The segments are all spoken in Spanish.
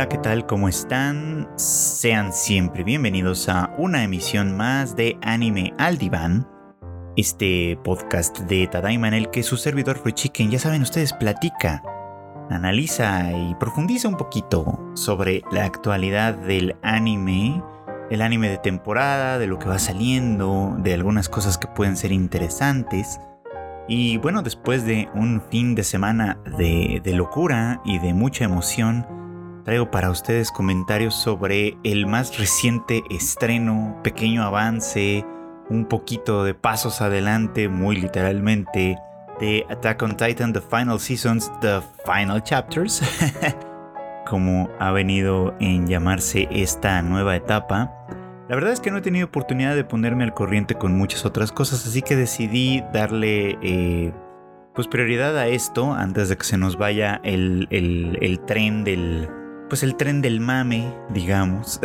Hola, ¿qué tal? ¿Cómo están? Sean siempre bienvenidos a una emisión más de Anime al Diván, este podcast de Tadaima en el que su servidor Free Chicken, ya saben ustedes, platica, analiza y profundiza un poquito sobre la actualidad del anime, el anime de temporada, de lo que va saliendo, de algunas cosas que pueden ser interesantes. Y bueno, después de un fin de semana de locura y de mucha emoción, traigo para ustedes comentarios sobre el más reciente estreno, pequeño avance, un poquito de pasos adelante, muy literalmente, de Attack on Titan, The Final Seasons, The Final Chapters, como ha venido en llamarse esta nueva etapa. La verdad es que no he tenido oportunidad de ponerme al corriente con muchas otras cosas, así que decidí darle eh, pues prioridad a esto antes de que se nos vaya el, el tren del, pues el tren del mame, digamos.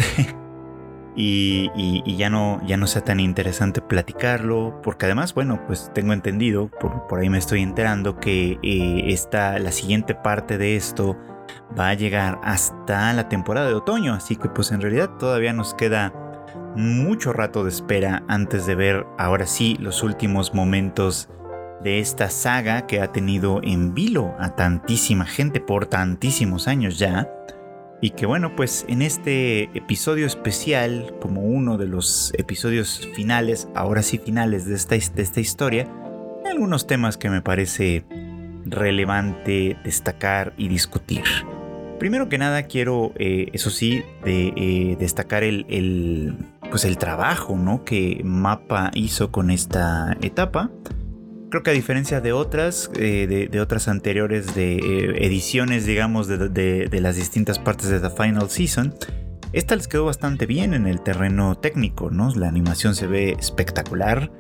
y, ya, no, ya no sea tan interesante platicarlo, porque además, bueno, pues tengo entendido, por, ahí me estoy enterando, que eh, la siguiente parte de esto va a llegar hasta la temporada de otoño, así que pues en realidad todavía nos queda mucho rato de espera antes de ver ahora sí los últimos momentos de esta saga que ha tenido en vilo a tantísima gente por tantísimos años ya. Y que bueno, pues en este episodio especial, como uno de los episodios finales, ahora sí finales de esta, de esta historia, hay algunos temas que me parece relevante destacar y discutir. Primero que nada quiero, eh, eso sí, de, eh, destacar el, pues el trabajo ¿no? que Mapa hizo con esta etapa creo que a diferencia de otras, eh, de, otras anteriores de eh, ediciones, digamos, de, las distintas partes de The Final Season, esta les quedó bastante bien en el terreno técnico, ¿no? La animación se ve espectacular,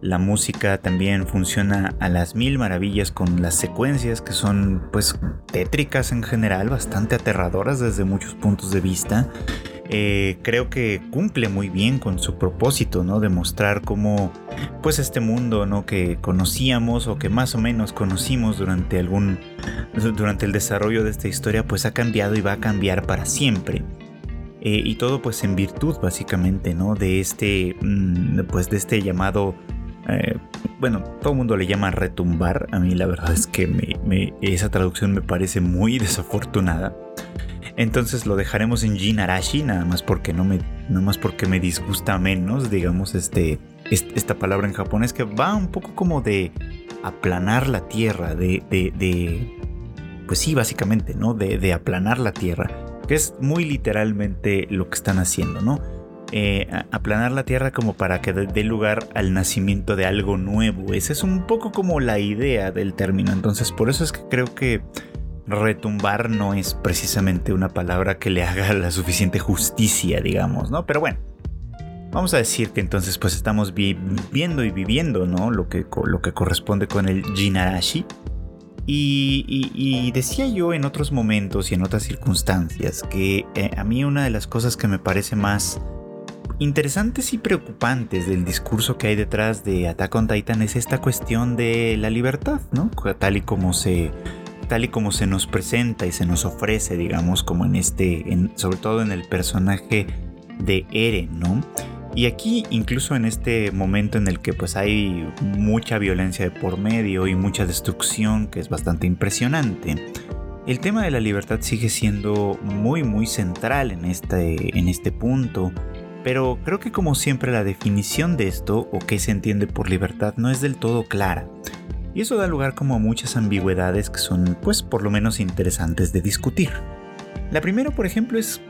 la música también funciona a las mil maravillas con las secuencias que son, pues, tétricas en general, bastante aterradoras desde muchos puntos de vista. Eh, creo que cumple muy bien con su propósito, ¿no? De mostrar cómo, pues este mundo, ¿no? Que conocíamos o que más o menos conocimos durante algún, durante el desarrollo de esta historia, pues ha cambiado y va a cambiar para siempre. Eh, y todo pues en virtud básicamente, ¿no? De este, mm, pues de este llamado eh, bueno, todo el mundo le llama retumbar. A mí la verdad es que esa traducción me parece muy desafortunada. Entonces lo dejaremos en Jin Arashi, nada más porque no me, nada más porque me disgusta menos, digamos, este, esta palabra en japonés que va un poco como de aplanar la tierra, de, de, pues sí, básicamente, ¿no? De, de, aplanar la tierra, que es muy literalmente lo que están haciendo, ¿no? Eh, aplanar la tierra como para que dé lugar al nacimiento de algo nuevo. Esa es un poco como la idea del término. Entonces, por eso es que creo que retumbar no es precisamente una palabra que le haga la suficiente justicia, digamos, ¿no? Pero bueno, vamos a decir que entonces pues estamos viendo y viviendo, ¿no? Lo que, lo que corresponde con el Jinarashi. Y, decía yo en otros momentos y en otras circunstancias que eh, a mí una de las cosas que me parece más interesantes y preocupantes del discurso que hay detrás de Attack on Titan es esta cuestión de la libertad, ¿no? Tal y como se tal y como se nos presenta y se nos ofrece, digamos, como en este, sobre todo en el personaje de Eren, ¿no? Y aquí, incluso en este momento en el que pues hay mucha violencia de por medio y mucha destrucción, que es bastante impresionante, el tema de la libertad sigue siendo muy muy central en este, en este punto. Pero creo que como siempre la definición de esto o qué se entiende por libertad no es del todo clara. Y eso da lugar como a muchas ambigüedades que son pues por lo menos interesantes de discutir. La primera, por ejemplo, es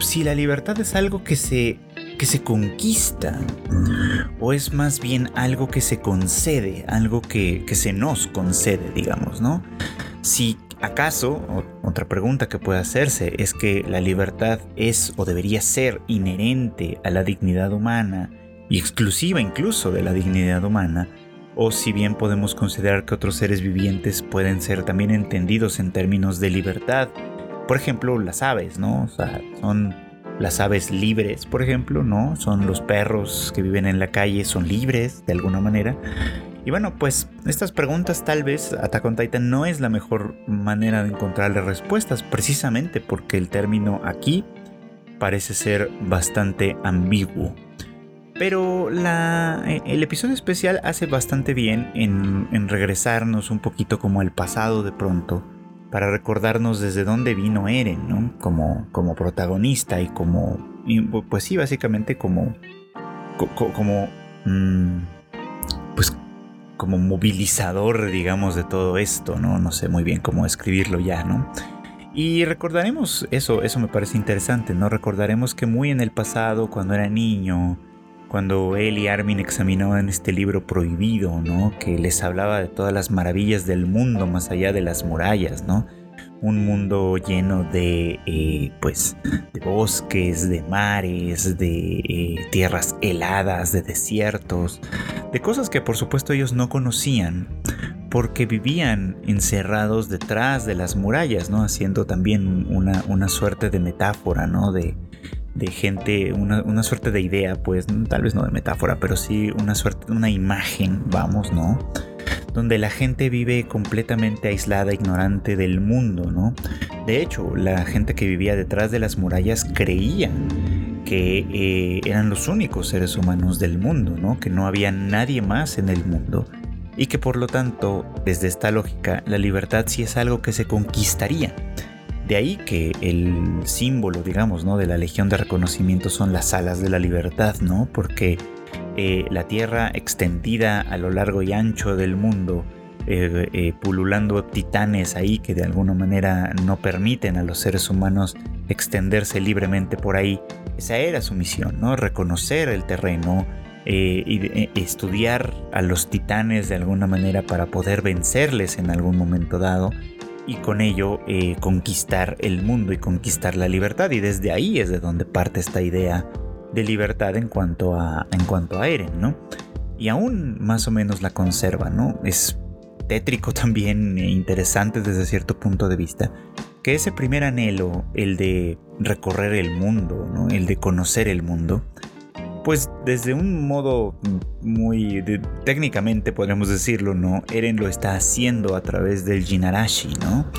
si la libertad es algo que se que se conquista o es más bien algo que se concede, algo que, que se nos concede, digamos, ¿no? Si acaso, otra pregunta que puede hacerse es que la libertad es o debería ser inherente a la dignidad humana y exclusiva incluso de la dignidad humana, o si bien podemos considerar que otros seres vivientes pueden ser también entendidos en términos de libertad. Por ejemplo, las aves, ¿no? O sea, son las aves libres, por ejemplo, ¿no? Son los perros que viven en la calle, son libres de alguna manera. Y bueno, pues estas preguntas tal vez Attack on Titan no es la mejor manera de encontrarle respuestas, precisamente porque el término aquí parece ser bastante ambiguo. Pero eh, el episodio especial hace bastante bien en, en, regresarnos un poquito como al pasado de pronto, para recordarnos desde dónde vino Eren, ¿no? Como, como protagonista y como, pues sí, básicamente como, como, mm, pues como movilizador, digamos, de todo esto, ¿no? No sé muy bien cómo escribirlo ya, ¿no? Y recordaremos eso, eso me parece interesante, ¿no? Recordaremos que muy en el pasado, cuando era niño, cuando él y Armin examinaban este libro prohibido, ¿no? Que les hablaba de todas las maravillas del mundo más allá de las murallas, ¿no? Un mundo lleno de, eh, pues, de bosques, de mares, de eh, tierras heladas, de desiertos, de cosas que por supuesto ellos no conocían, porque vivían encerrados detrás de las murallas, ¿no? Haciendo también una, una suerte de metáfora, ¿no? De, de gente, una, suerte de idea, pues tal vez no de metáfora, pero sí una suerte, una imagen, vamos, ¿no? Donde la gente vive completamente aislada, ignorante del mundo, ¿no? De hecho, la gente que vivía detrás de las murallas creía que eh, eran los únicos seres humanos del mundo, ¿no? Que no había nadie más en el mundo y que por lo tanto, desde esta lógica, la libertad sí es algo que se conquistaría de ahí que el símbolo, digamos, ¿no? de la Legión de Reconocimiento son las alas de la libertad, ¿no? Porque eh, la tierra extendida a lo largo y ancho del mundo, eh, eh, pululando titanes ahí que de alguna manera no permiten a los seres humanos extenderse libremente por ahí, esa era su misión, ¿no? Reconocer el terreno, y estudiar a los titanes de alguna manera para poder vencerles en algún momento dado y con ello eh, conquistar el mundo y conquistar la libertad. Y desde ahí es de donde parte esta idea de libertad en cuanto a, en cuanto a Eren, ¿no? Y aún más o menos la conserva, ¿no? Es tétrico también e interesante desde cierto punto de vista. Que ese primer anhelo, el de recorrer el mundo, ¿no? el de conocer el mundo, pues desde un modo muy técnicamente podríamos decirlo, ¿no? Eren lo está haciendo a través del Jinarashi, ¿no?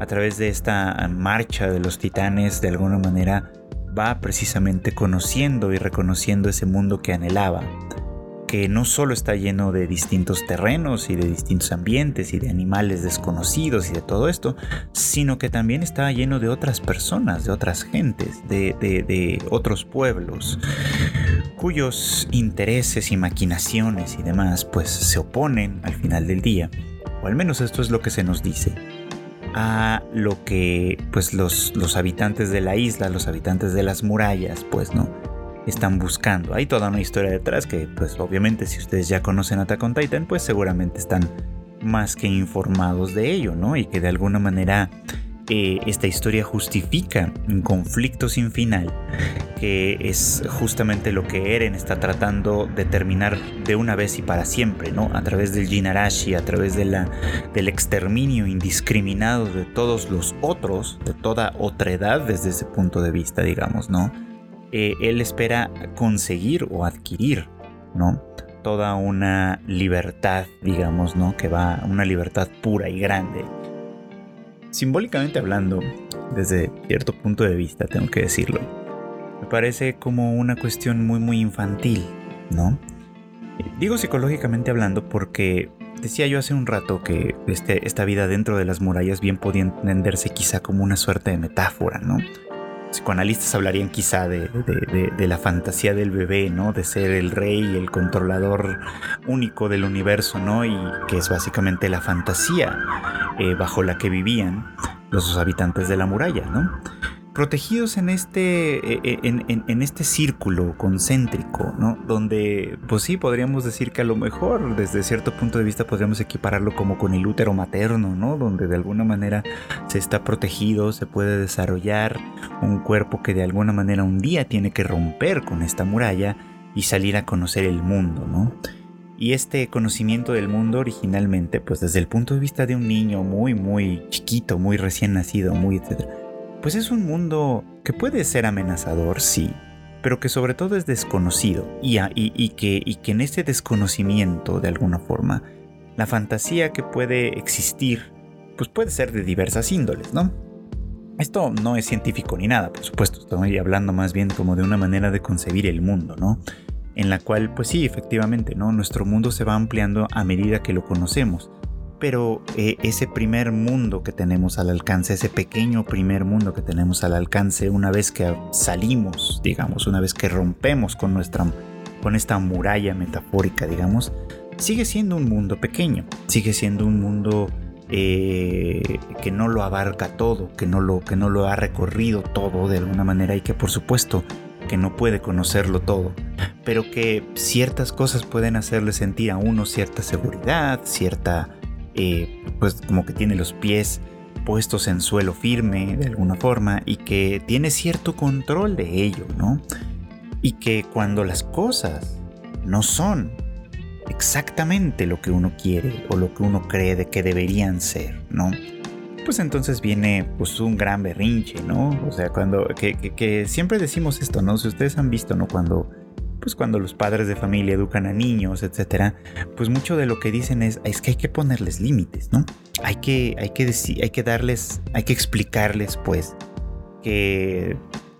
A través de esta marcha de los titanes, de alguna manera va precisamente conociendo y reconociendo ese mundo que anhelaba que no solo está lleno de distintos terrenos y de distintos ambientes y de animales desconocidos y de todo esto, sino que también está lleno de otras personas, de otras gentes, de, otros pueblos, cuyos intereses y maquinaciones y demás pues se oponen al final del día, o al menos esto es lo que se nos dice a lo que pues los, los habitantes de la isla, los habitantes de las murallas, pues no, están buscando. Hay toda una historia detrás que, pues obviamente si ustedes ya conocen Attack on Titan, pues seguramente están más que informados de ello, ¿no? Y que de alguna manera eh, esta historia justifica un conflicto sin final, que es justamente lo que Eren está tratando de terminar de una vez y para siempre, ¿no? A través del Jinarashi, a través de la, del exterminio indiscriminado de todos los otros, de toda otredad desde ese punto de vista, digamos, ¿no? Eh, él espera conseguir o adquirir, ¿no? Toda una libertad, digamos, ¿no? Que va, una libertad pura y grande. Simbólicamente hablando, desde cierto punto de vista, tengo que decirlo, me parece como una cuestión muy, muy infantil, ¿no? Digo psicológicamente hablando porque decía yo hace un rato que este, esta vida dentro de las murallas bien podía entenderse quizá como una suerte de metáfora, ¿no? Psicoanalistas hablarían quizá de, la fantasía del bebé, ¿no? De ser el rey, el controlador único del universo, ¿no? Y que es básicamente la fantasía eh, bajo la que vivían los habitantes de la muralla, ¿no? Protegidos en este, e, e, en, este círculo concéntrico, ¿no? Donde, pues sí, podríamos decir que a lo mejor, desde cierto punto de vista, podríamos equipararlo como con el útero materno, ¿no? Donde de alguna manera se está protegido, se puede desarrollar un cuerpo que de alguna manera un día tiene que romper con esta muralla y salir a conocer el mundo, ¿no? Y este conocimiento del mundo originalmente, pues desde el punto de vista de un niño muy, muy chiquito, muy recién nacido, muy etcétera, pues es un mundo que puede ser amenazador, sí, pero que sobre todo es desconocido y, que en este desconocimiento, de alguna forma, la fantasía que puede existir, pues puede ser de diversas índoles, ¿no? Esto no es científico ni nada, por supuesto, estoy hablando más bien como de una manera de concebir el mundo, ¿no? En la cual, pues sí, efectivamente, ¿no? Nuestro mundo se va ampliando a medida que lo conocemos pero eh, ese primer mundo que tenemos al alcance, ese pequeño primer mundo que tenemos al alcance una vez que salimos, digamos, una vez que rompemos con nuestra con esta muralla metafórica, digamos, sigue siendo un mundo pequeño, sigue siendo un mundo eh, que no lo abarca todo, que no lo que no lo ha recorrido todo de alguna manera y que por supuesto que no puede conocerlo todo, pero que ciertas cosas pueden hacerle sentir a uno cierta seguridad, cierta eh, pues como que tiene los pies puestos en suelo firme de alguna forma y que tiene cierto control de ello, ¿no? Y que cuando las cosas no son exactamente lo que uno quiere o lo que uno cree de que deberían ser, ¿no? Pues entonces viene pues un gran berrinche, ¿no? O sea, cuando que, que siempre decimos esto, ¿no? Si ustedes han visto, ¿no? Cuando pues cuando los padres de familia educan a niños, etcétera, pues mucho de lo que dicen es, que hay que ponerles límites, ¿no? Hay que, hay que decir, hay que darles, hay que explicarles, pues, que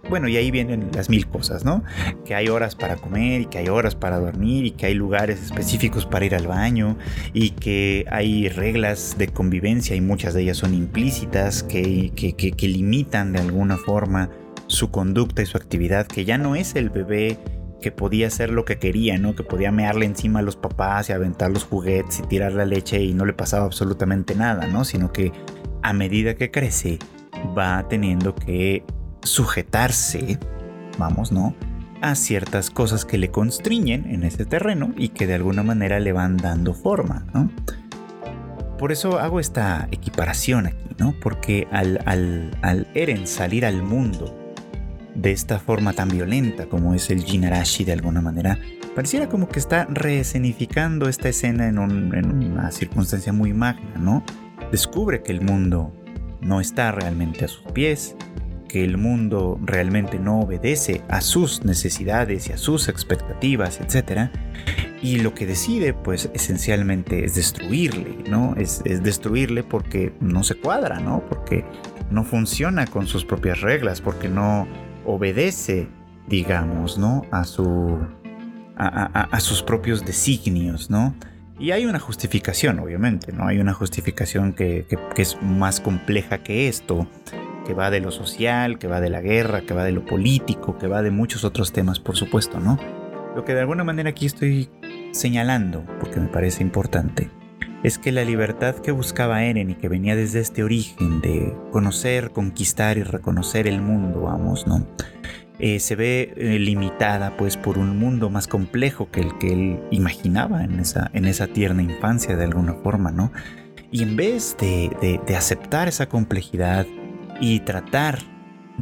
bueno, y ahí vienen las mil cosas, ¿no? Que hay horas para comer y que hay horas para dormir y que hay lugares específicos para ir al baño y que hay reglas de convivencia y muchas de ellas son implícitas que, que limitan de alguna forma su conducta y su actividad, que ya no es el bebé que podía hacer lo que quería, ¿no? Que podía mearle encima a los papás y aventar los juguetes y tirar la leche y no le pasaba absolutamente nada, ¿no? Sino que a medida que crece va teniendo que sujetarse, vamos, ¿no? A ciertas cosas que le constriñen en ese terreno y que de alguna manera le van dando forma, ¿no? Por eso hago esta equiparación aquí, ¿no? Porque al, al, al Eren salir al mundo de esta forma tan violenta como es el Jinarashi de alguna manera, pareciera como que está reescenificando esta escena en, una circunstancia muy magna, ¿no? Descubre que el mundo no está realmente a sus pies, que el mundo realmente no obedece a sus necesidades y a sus expectativas, etc. Y lo que decide, pues esencialmente es destruirle, ¿no? Es, es destruirle porque no se cuadra, ¿no? Porque no funciona con sus propias reglas, porque no, obedece, digamos, ¿no? A su. A, sus propios designios, ¿no? Y hay una justificación, obviamente, ¿no? Hay una justificación que, que, es más compleja que esto, que va de lo social, que va de la guerra, que va de lo político, que va de muchos otros temas, por supuesto, ¿no? Lo que de alguna manera aquí estoy señalando, porque me parece importante, es que la libertad que buscaba Eren y que venía desde este origen de conocer, conquistar y reconocer el mundo, vamos, ¿no? Eh, se ve eh, limitada pues por un mundo más complejo que el que él imaginaba en esa, en esa tierna infancia de alguna forma, ¿no? Y en vez de, aceptar esa complejidad y tratar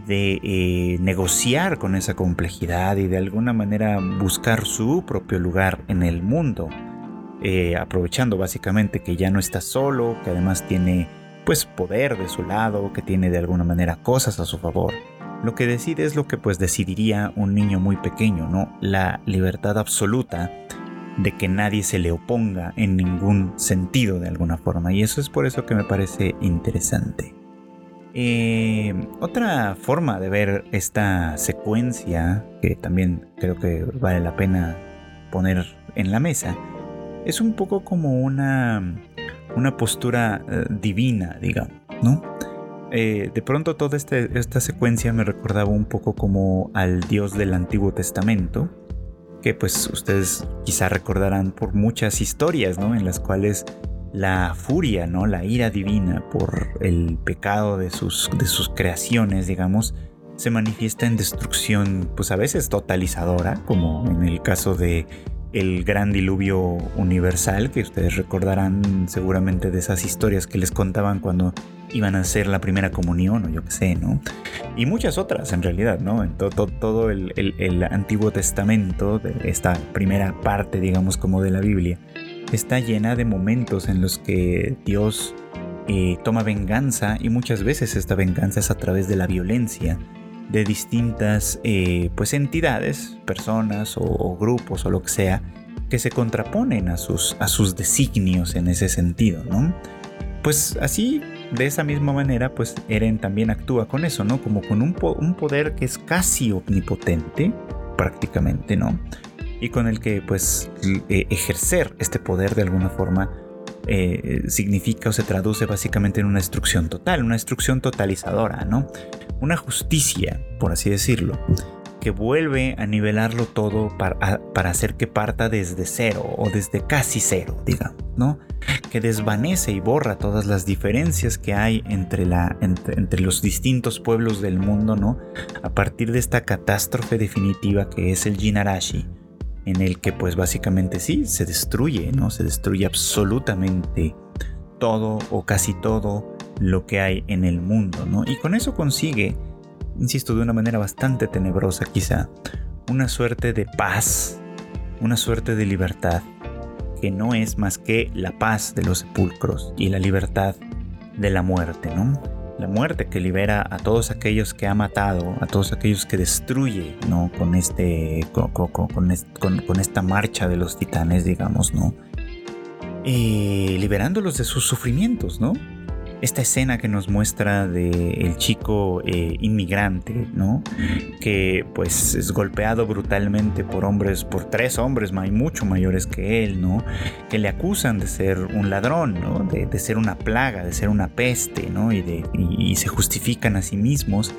de eh, negociar con esa complejidad y de alguna manera buscar su propio lugar en el mundo, eh, aprovechando básicamente que ya no está solo, que además tiene pues poder de su lado, que tiene de alguna manera cosas a su favor. Lo que decide es lo que pues decidiría un niño muy pequeño, ¿no? La libertad absoluta de que nadie se le oponga en ningún sentido de alguna forma. Y eso es por eso que me parece interesante. Eh, otra forma de ver esta secuencia, que también creo que vale la pena poner en la mesa, es un poco como una, una postura eh, divina, digamos, ¿no? Eh, de pronto toda este, esta secuencia me recordaba un poco como al Dios del Antiguo Testamento, que pues ustedes quizá recordarán por muchas historias, ¿no? En las cuales la furia, ¿no? La ira divina por el pecado de sus, de sus creaciones, digamos, se manifiesta en destrucción, pues a veces totalizadora, como en el caso de el gran diluvio universal, que ustedes recordarán seguramente de esas historias que les contaban cuando iban a hacer la primera comunión o yo qué sé, ¿no? Y muchas otras en realidad, ¿no? En todo, el, Antiguo Testamento, esta primera parte, digamos, como de la Biblia, está llena de momentos en los que Dios eh, toma venganza y muchas veces esta venganza es a través de la violencia de distintas eh, pues entidades, personas o, grupos o lo que sea, que se contraponen a sus, a sus designios en ese sentido, ¿no? Pues así, de esa misma manera, pues Eren también actúa con eso, ¿no? Como con un, un poder que es casi omnipotente, prácticamente, ¿no? Y con el que pues e, ejercer este poder de alguna forma eh, significa o se traduce básicamente en una destrucción total, una destrucción totalizadora, ¿no? Una justicia, por así decirlo, que vuelve a nivelarlo todo para, hacer que parta desde cero o desde casi cero, digamos, ¿no? Que desvanece y borra todas las diferencias que hay entre, entre los distintos pueblos del mundo, ¿no? A partir de esta catástrofe definitiva que es el Jinarashi en el que pues básicamente sí, se destruye, ¿no? Se destruye absolutamente todo o casi todo lo que hay en el mundo, ¿no? Y con eso consigue, insisto, de una manera bastante tenebrosa quizá, una suerte de paz, una suerte de libertad, que no es más que la paz de los sepulcros y la libertad de la muerte, ¿no? La muerte que libera a todos aquellos que ha matado, a todos aquellos que destruye, ¿no? Con este, con, con, esta marcha de los titanes, digamos, ¿no? Eh, liberándolos de sus sufrimientos, ¿no? Esta escena que nos muestra de el chico eh, inmigrante, ¿no? Que pues es golpeado brutalmente por hombres, por tres hombres hay mucho mayores que él, ¿no? Que le acusan de ser un ladrón, ¿no? De, ser una plaga, de ser una peste, ¿no? Y, y, se justifican a sí mismos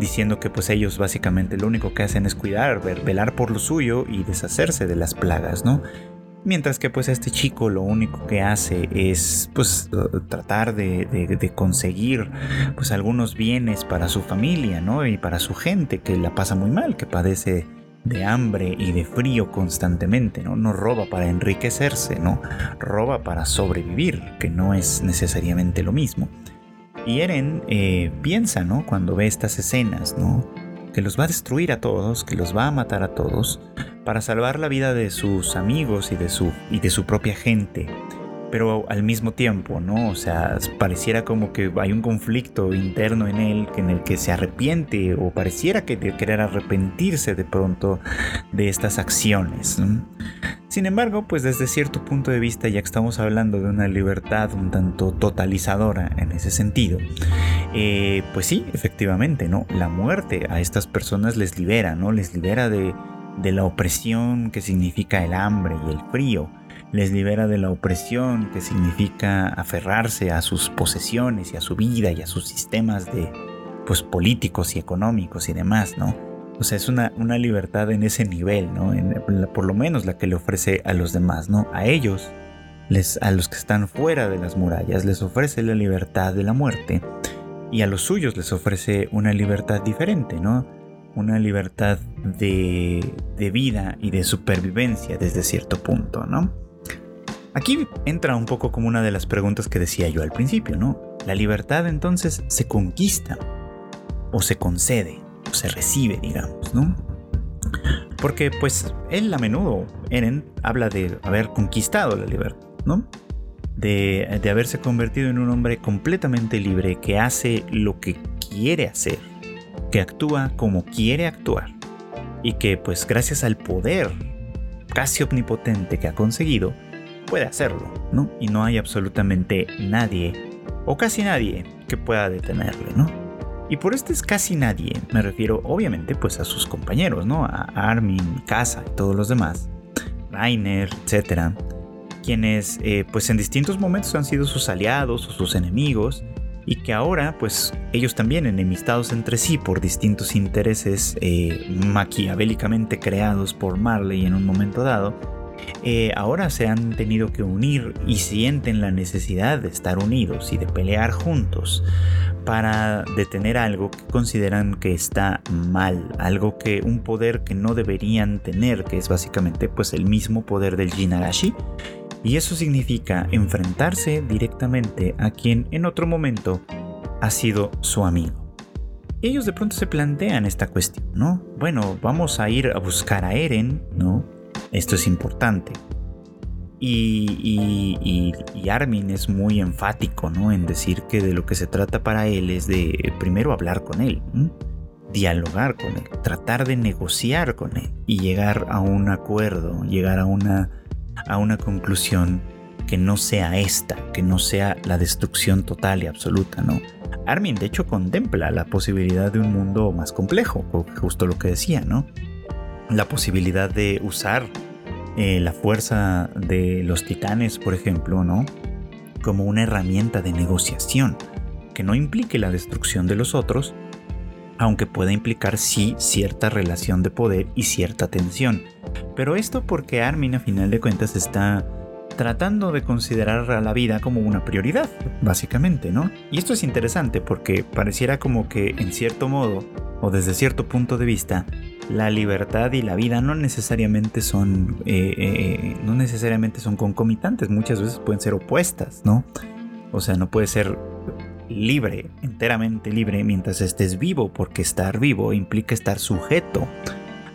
diciendo que pues ellos básicamente lo único que hacen es cuidar, velar por lo suyo y deshacerse de las plagas, ¿no? Mientras que pues este chico lo único que hace es pues tratar de, conseguir pues algunos bienes para su familia, ¿no? Y para su gente que la pasa muy mal, que padece de hambre y de frío constantemente, ¿no? No roba para enriquecerse, ¿no? Roba para sobrevivir, que no es necesariamente lo mismo. Y Eren eh, piensa, ¿no? Cuando ve estas escenas, ¿no? Que los va a destruir a todos, que los va a matar a todos, para salvar la vida de sus amigos y de su, y de su propia gente. Pero al mismo tiempo, ¿no? O sea, pareciera como que hay un conflicto interno en él en el que se arrepiente o pareciera que de querer arrepentirse de pronto de estas acciones. Sin embargo, pues desde cierto punto de vista, ya que estamos hablando de una libertad un tanto totalizadora en ese sentido, eh, pues sí, efectivamente, ¿no? La muerte a estas personas les libera, ¿no? Les libera de, de la opresión que significa el hambre y el frío, les libera de la opresión que significa aferrarse a sus posesiones y a su vida y a sus sistemas de pues políticos y económicos y demás, ¿no? O sea, es una, una libertad en ese nivel, ¿no? por lo menos la que le ofrece a los demás, ¿no? A ellos, les, a los que están fuera de las murallas, les ofrece la libertad de la muerte y a los suyos les ofrece una libertad diferente, ¿no? Una libertad de, vida y de supervivencia desde cierto punto, ¿no? Aquí entra un poco como una de las preguntas que decía yo al principio, ¿no? La libertad entonces se conquista o se concede o se recibe, digamos, ¿no? Porque pues él a menudo, Eren, habla de haber conquistado la libertad, ¿no? De, de haberse convertido en un hombre completamente libre que hace lo que quiere hacer que actúa como quiere actuar y que pues gracias al poder casi omnipotente que ha conseguido, puede hacerlo, ¿no? Y no hay absolutamente nadie, o casi nadie, que pueda detenerle, ¿no? Y por este es casi nadie, me refiero obviamente pues a sus compañeros, ¿no? A Armin, Casa y todos los demás, Rainer, etcétera, quienes eh, pues en distintos momentos han sido sus aliados o sus enemigos, y que ahora pues ellos también enemistados entre sí por distintos intereses eh, maquiavélicamente creados por Marley en un momento dado, eh, ahora se han tenido que unir y sienten la necesidad de estar unidos y de pelear juntos para detener algo que consideran que está mal, algo que un poder que no deberían tener, que es básicamente pues el mismo poder del Jinarashi y eso significa enfrentarse directamente a quien en otro momento ha sido su amigo. Ellos de pronto se plantean esta cuestión, ¿no? Bueno, vamos a ir a buscar a Eren, ¿no? Esto es importante. Y, Armin es muy enfático, ¿no? En decir que de lo que se trata para él es de primero hablar con él, dialogar con él, tratar de negociar con él y llegar a un acuerdo, llegar a una, a una conclusión que no sea esta, que no sea la destrucción total y absoluta, ¿no? Armin de hecho contempla la posibilidad de un mundo más complejo, justo lo que decía, ¿no? La posibilidad de usar eh, la fuerza de los titanes, por ejemplo, ¿no? Como una herramienta de negociación que no implique la destrucción de los otros, aunque pueda implicar sí cierta relación de poder y cierta tensión. Pero esto porque Armin a final de cuentas está tratando de considerar a la vida como una prioridad, básicamente, ¿no? Y esto es interesante porque pareciera como que en cierto modo, o desde cierto punto de vista, la libertad y la vida no necesariamente son, eh, eh, no necesariamente son concomitantes, muchas veces pueden ser opuestas, ¿no? O sea, no puede ser libre, enteramente libre mientras estés vivo, porque estar vivo implica estar sujeto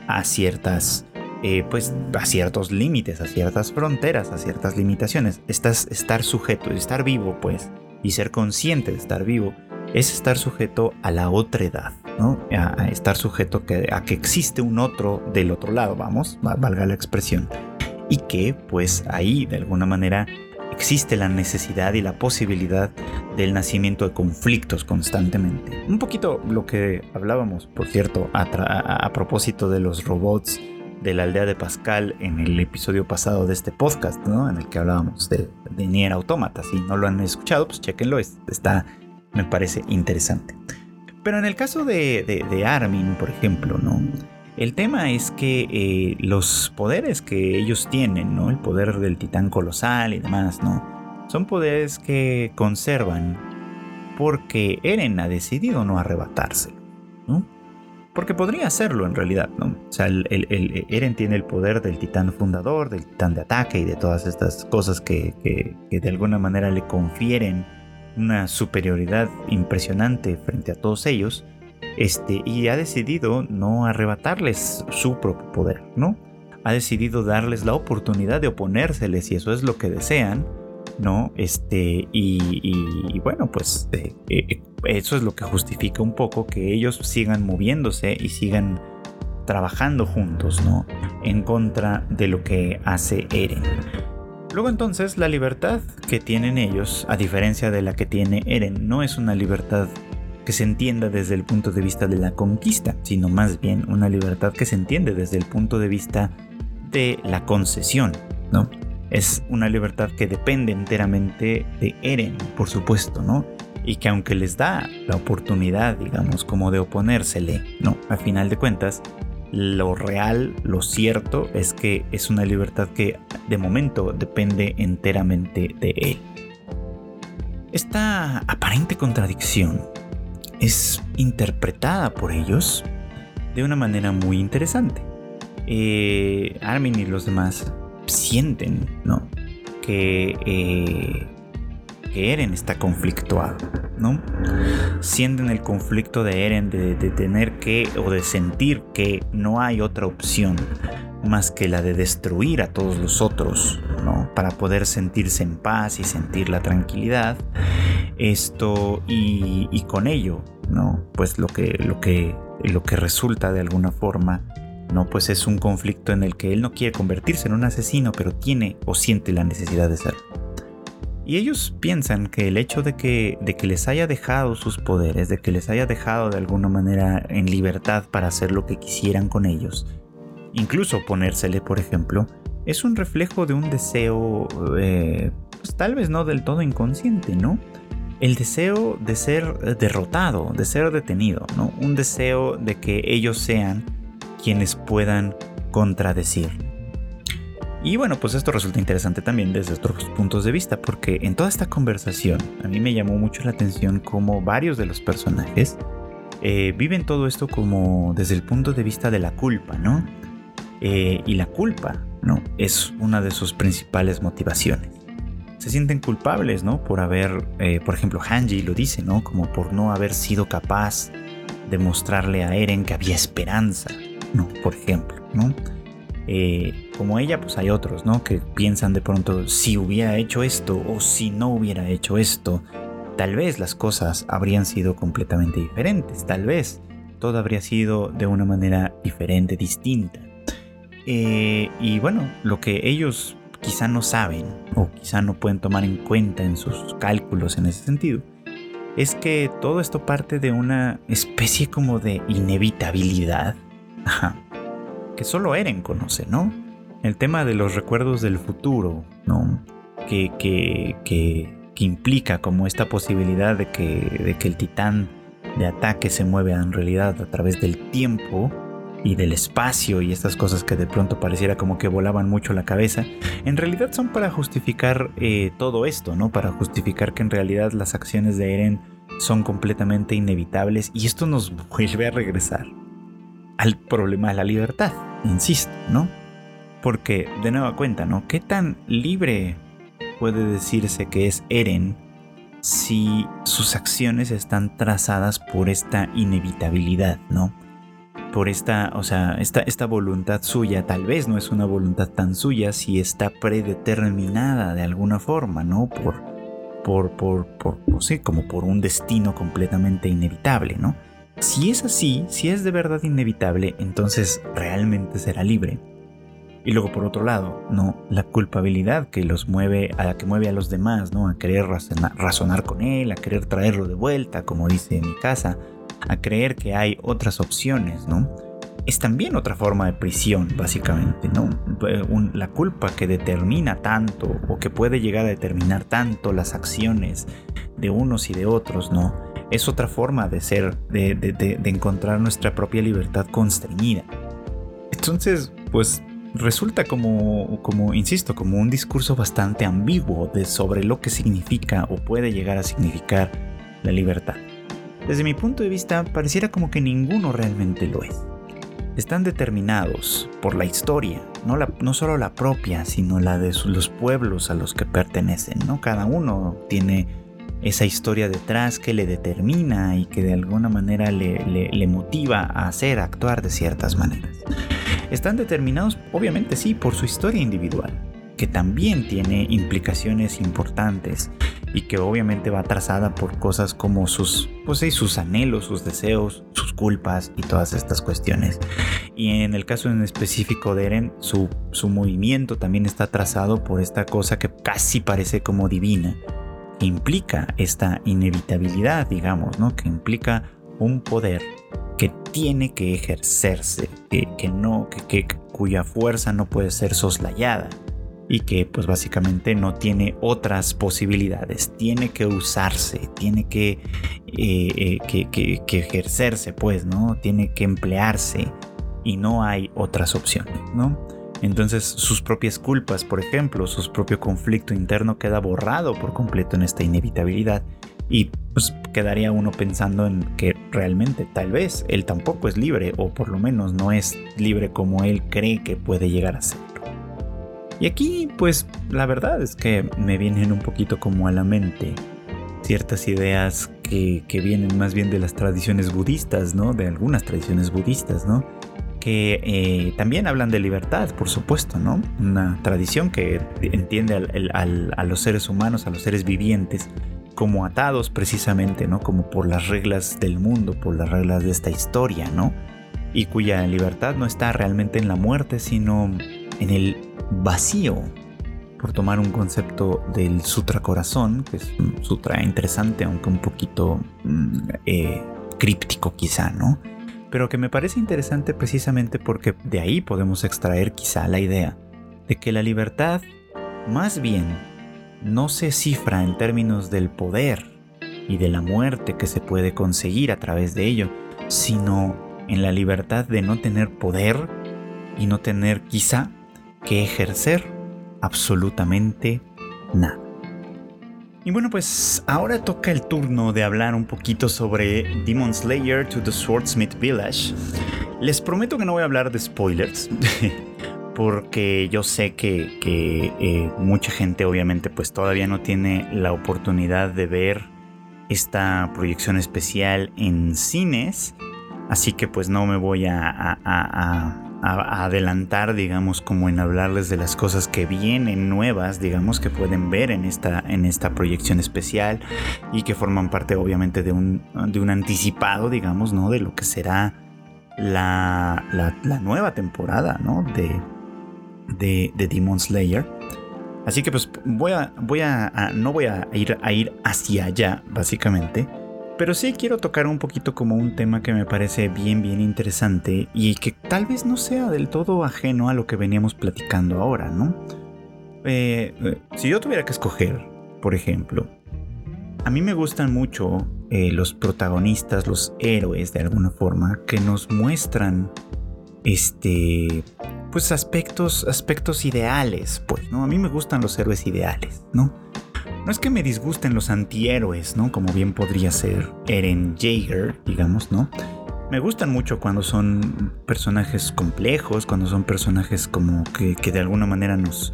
a ciertas, eh, pues, a ciertos límites, a ciertas fronteras, a ciertas limitaciones. Estás, estar sujeto, estar vivo, pues, y ser consciente de estar vivo, es estar sujeto a la otra edad, ¿no? A, estar sujeto a que existe un otro del otro lado, vamos, valga la expresión. Y que, pues, ahí, de alguna manera, existe la necesidad y la posibilidad del nacimiento de conflictos constantemente. Un poquito lo que hablábamos, por cierto, a, propósito de los robots de la aldea de Pascal en el episodio pasado de este podcast, ¿no? En el que hablábamos de, de Nier Automata. Si no lo han escuchado, pues chequenlo, está, me parece interesante. Pero en el caso de, de Armin, por ejemplo, ¿no? El tema es que eh, los poderes que ellos tienen, ¿no? El poder del titán colosal y demás, ¿no? Son poderes que conservan porque Eren ha decidido no arrebatárselo, ¿no? Porque podría hacerlo en realidad, ¿no? O sea, el, Eren tiene el poder del titán fundador, del titán de ataque y de todas estas cosas que, que de alguna manera le confieren una superioridad impresionante frente a todos ellos este, y ha decidido no arrebatarles su propio poder, ¿no? Ha decidido darles la oportunidad de oponérseles y eso es lo que desean, ¿no? Este, y, bueno, pues eh, eh, eso es lo que justifica un poco que ellos sigan moviéndose y sigan trabajando juntos, ¿no? En contra de lo que hace Eren. Luego entonces la libertad que tienen ellos, a diferencia de la que tiene Eren, no es una libertad que se entienda desde el punto de vista de la conquista, sino más bien una libertad que se entiende desde el punto de vista de la concesión, ¿no? Es una libertad que depende enteramente de Eren, por supuesto, ¿no? Y que aunque les da la oportunidad, digamos, como de oponérsele, ¿no? A final de cuentas, lo real, lo cierto, es que es una libertad que de momento depende enteramente de él. Esta aparente contradicción es interpretada por ellos de una manera muy interesante. Eh, Armin y los demás sienten, ¿no? Que, eh, que Eren está conflictuado, ¿no? Sienten el conflicto de Eren de, de tener que o de sentir que no hay otra opción más que la de destruir a todos los otros, ¿no? Para poder sentirse en paz y sentir la tranquilidad. Esto y, y con ello, ¿no? Pues lo que, lo que, lo que resulta de alguna forma, ¿no? Pues es un conflicto en el que él no quiere convertirse en un asesino, pero tiene o siente la necesidad de serlo. Y ellos piensan que el hecho de que, de que les haya dejado sus poderes, de que les haya dejado de alguna manera en libertad para hacer lo que quisieran con ellos, incluso ponérsele, por ejemplo, es un reflejo de un deseo, eh, pues tal vez no del todo inconsciente, ¿no? El deseo de ser derrotado, de ser detenido, ¿no? Un deseo de que ellos sean quienes puedan contradecir. Y bueno, pues esto resulta interesante también desde otros puntos de vista, porque en toda esta conversación a mí me llamó mucho la atención cómo varios de los personajes eh, viven todo esto como desde el punto de vista de la culpa, ¿no? Eh, y la culpa, ¿no? Es una de sus principales motivaciones. Se sienten culpables, ¿no? Por haber, eh, por ejemplo, Hanji lo dice, ¿no? Como por no haber sido capaz de mostrarle a Eren que había esperanza, ¿no? Por ejemplo, ¿no? Eh, como ella, pues hay otros, ¿no? Que piensan de pronto, si hubiera hecho esto o si no hubiera hecho esto, tal vez las cosas habrían sido completamente diferentes, tal vez todo habría sido de una manera diferente, distinta. Eh, y bueno, lo que ellos quizá no saben o quizá no pueden tomar en cuenta en sus cálculos en ese sentido, es que todo esto parte de una especie como de inevitabilidad que solo Eren conoce, ¿no? El tema de los recuerdos del futuro, ¿no? Que, que, que, implica como esta posibilidad de que, de que el titán de ataque se mueve en realidad a través del tiempo y del espacio y estas cosas que de pronto pareciera como que volaban mucho la cabeza, en realidad son para justificar eh, todo esto, ¿no? Para justificar que en realidad las acciones de Eren son completamente inevitables y esto nos vuelve a regresar al problema de la libertad, insisto, ¿no? Porque, de nueva cuenta, ¿no? ¿Qué tan libre puede decirse que es Eren si sus acciones están trazadas por esta inevitabilidad, ¿no? Por esta, o sea, esta, esta voluntad suya, tal vez no es una voluntad tan suya si está predeterminada de alguna forma, ¿no? Por, por, por, por, no sé, como por un destino completamente inevitable, ¿no? Si es así, si es de verdad inevitable, entonces realmente será libre. Y luego por otro lado, no, la culpabilidad que los mueve, a la que mueve a los demás, ¿no? A querer razonar, con él, a querer traerlo de vuelta, como dice mi casa, a creer que hay otras opciones, ¿no? Es también otra forma de prisión, básicamente, ¿no? la culpa que determina tanto o que puede llegar a determinar tanto las acciones de unos y de otros, ¿no? es otra forma de ser, de, encontrar nuestra propia libertad constreñida. Entonces, pues resulta como, como, insisto, como un discurso bastante ambiguo de sobre lo que significa o puede llegar a significar la libertad. Desde mi punto de vista, pareciera como que ninguno realmente lo es. Están determinados por la historia, no, solo la propia, sino la de los pueblos a los que pertenecen, ¿no? Cada uno tiene esa historia detrás que le determina y que de alguna manera le, motiva a hacer, a actuar de ciertas maneras. Están determinados, obviamente sí, por su historia individual, que también tiene implicaciones importantes y que obviamente va trazada por cosas como sus, pues sus anhelos, sus deseos, sus culpas y todas estas cuestiones. Y en el caso en específico de Eren, su, su movimiento también está trazado por esta cosa que casi parece como divina, que implica esta inevitabilidad, digamos, ¿no? Que implica un poder que tiene que ejercerse, que, no, que, cuya fuerza no puede ser soslayada y que pues básicamente no tiene otras posibilidades, tiene que usarse, tiene que, eh, eh, que, que, ejercerse pues, ¿no? Tiene que emplearse y no hay otras opciones, ¿no? Entonces sus propias culpas, por ejemplo, su propio conflicto interno queda borrado por completo en esta inevitabilidad y pues quedaría uno pensando en que realmente tal vez él tampoco es libre o por lo menos no es libre como él cree que puede llegar a ser. Y aquí pues la verdad es que me vienen un poquito como a la mente ciertas ideas que, que vienen más bien de las tradiciones budistas, ¿no? De algunas tradiciones budistas, ¿no? que eh, también hablan de libertad, por supuesto, ¿no? Una tradición que entiende a los seres humanos, a los seres vivientes, como atados precisamente, ¿no? Como por las reglas del mundo, por las reglas de esta historia, ¿no? Y cuya libertad no está realmente en la muerte, sino en el vacío, por tomar un concepto del Sutra Corazón, que es un sutra interesante, aunque un poquito mm, eh, críptico quizá, ¿no? pero que me parece interesante precisamente porque de ahí podemos extraer quizá la idea de que la libertad más bien no se cifra en términos del poder y de la muerte que se puede conseguir a través de ello, sino en la libertad de no tener poder y no tener quizá que ejercer absolutamente nada. Y bueno, pues ahora toca el turno de hablar un poquito sobre Demon Slayer to the Swordsmith Village. Les prometo que no voy a hablar de spoilers, porque yo sé que, eh, mucha gente obviamente pues todavía no tiene la oportunidad de ver esta proyección especial en cines, así que pues no me voy a, adelantar, digamos, como en hablarles de las cosas que vienen nuevas, digamos, que pueden ver en esta, en esta proyección especial y que forman parte, obviamente, de un, de un anticipado, digamos, ¿no? De lo que será la, la, nueva temporada, ¿no? De, de, de, Demon Slayer. Así que pues voy a, voy a, no voy a ir, a ir hacia allá, básicamente pero sí quiero tocar un poquito como un tema que me parece bien, bien interesante y que tal vez no sea del todo ajeno a lo que veníamos platicando ahora, ¿no? Eh, eh, si yo tuviera que escoger, por ejemplo, a mí me gustan mucho eh, los protagonistas, los héroes de alguna forma, que nos muestran este pues aspectos aspectos ideales pues no a mí me gustan los héroes ideales no no es que me disgusten los antihéroes, ¿no? Como bien podría ser Eren Jaeger, digamos, ¿no? Me gustan mucho cuando son personajes complejos, cuando son personajes como que, de alguna manera nos,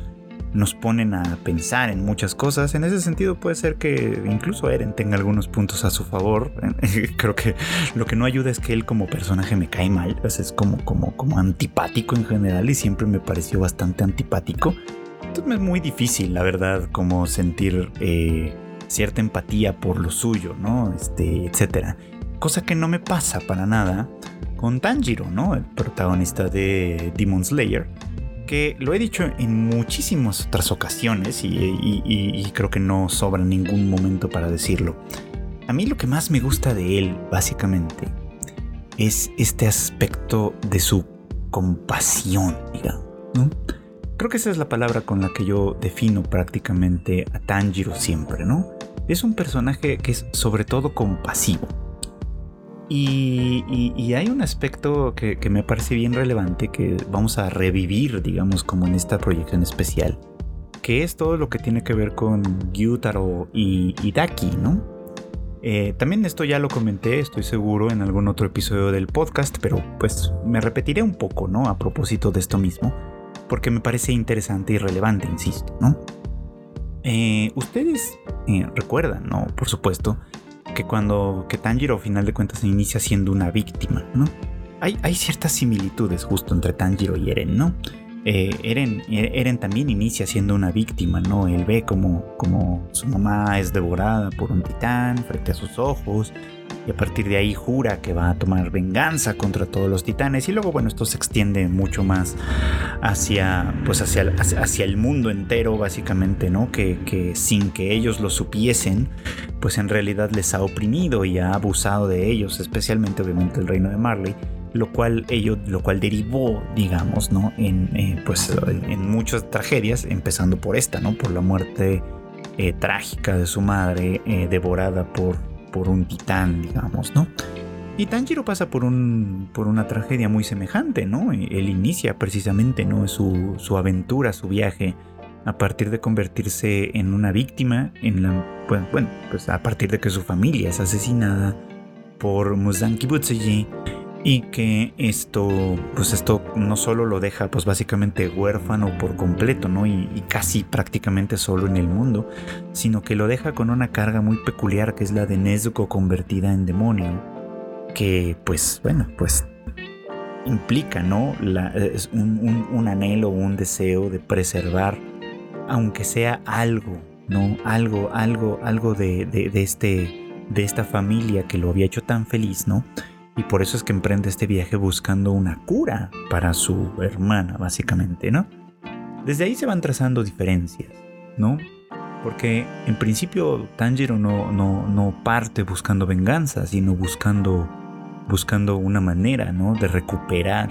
nos ponen a pensar en muchas cosas. En ese sentido puede ser que incluso Eren tenga algunos puntos a su favor. Creo que lo que no ayuda es que él como personaje me cae mal. es como, como, como antipático en general y siempre me pareció bastante antipático es muy difícil, la verdad, como sentir eh, cierta empatía por lo suyo, ¿no? Este, etcétera. Cosa que no me pasa para nada con Tanjiro, ¿no? El protagonista de Demon Slayer. Que lo he dicho en muchísimas otras ocasiones y, creo que no sobra ningún momento para decirlo. A mí lo que más me gusta de él, básicamente, es este aspecto de su compasión, digamos. Creo que esa es la palabra con la que yo defino prácticamente a Tanjiro siempre, ¿no? Es un personaje que es sobre todo compasivo. Y, hay un aspecto que, me parece bien relevante que vamos a revivir, digamos, como en esta proyección especial, que es todo lo que tiene que ver con Gyutaro y, Daki, ¿no? Eh, también esto ya lo comenté, estoy seguro, en algún otro episodio del podcast, pero pues me repetiré un poco, ¿no? A propósito de esto mismo porque me parece interesante y relevante, insisto, ¿no? Eh, ustedes eh, recuerdan, ¿no? Por supuesto, que cuando que Tanjiro, a final de cuentas, inicia siendo una víctima, ¿no? Hay, hay ciertas similitudes justo entre Tanjiro y Eren, ¿no? Eh, Eren, Eren, también inicia siendo una víctima, ¿no? Él ve como, como su mamá es devorada por un titán frente a sus ojos y a partir de ahí jura que va a tomar venganza contra todos los titanes. Y luego bueno esto se extiende mucho más hacia pues hacia, hacia el mundo entero básicamente no que, que, sin que ellos lo supiesen pues en realidad les ha oprimido y ha abusado de ellos especialmente obviamente el reino de Marley lo cual ello lo cual derivó digamos no en eh, pues en muchas tragedias empezando por esta no por la muerte eh, trágica de su madre eh, devorada por por un titán, digamos, ¿no? Y Tanjiro pasa por, un, por una tragedia muy semejante, ¿no? Él inicia precisamente, ¿no? Su, aventura, su viaje, a partir de convertirse en una víctima, en la, bueno, pues a partir de que su familia es asesinada por Muzanki Butsuji y que esto, pues esto no solo lo deja pues básicamente huérfano por completo, ¿no? Y, casi prácticamente solo en el mundo, sino que lo deja con una carga muy peculiar que es la de Nezuko convertida en demonio, que pues bueno, pues implica, ¿no? La, es un, anhelo, un deseo de preservar, aunque sea algo, ¿no? Algo, algo, algo de, de este, de esta familia que lo había hecho tan feliz, ¿no? Y por eso es que emprende este viaje buscando una cura para su hermana, básicamente, ¿no? Desde ahí se van trazando diferencias, ¿no? Porque en principio Tanjiro no, no, no parte buscando venganza, sino buscando, buscando una manera, ¿no? De recuperar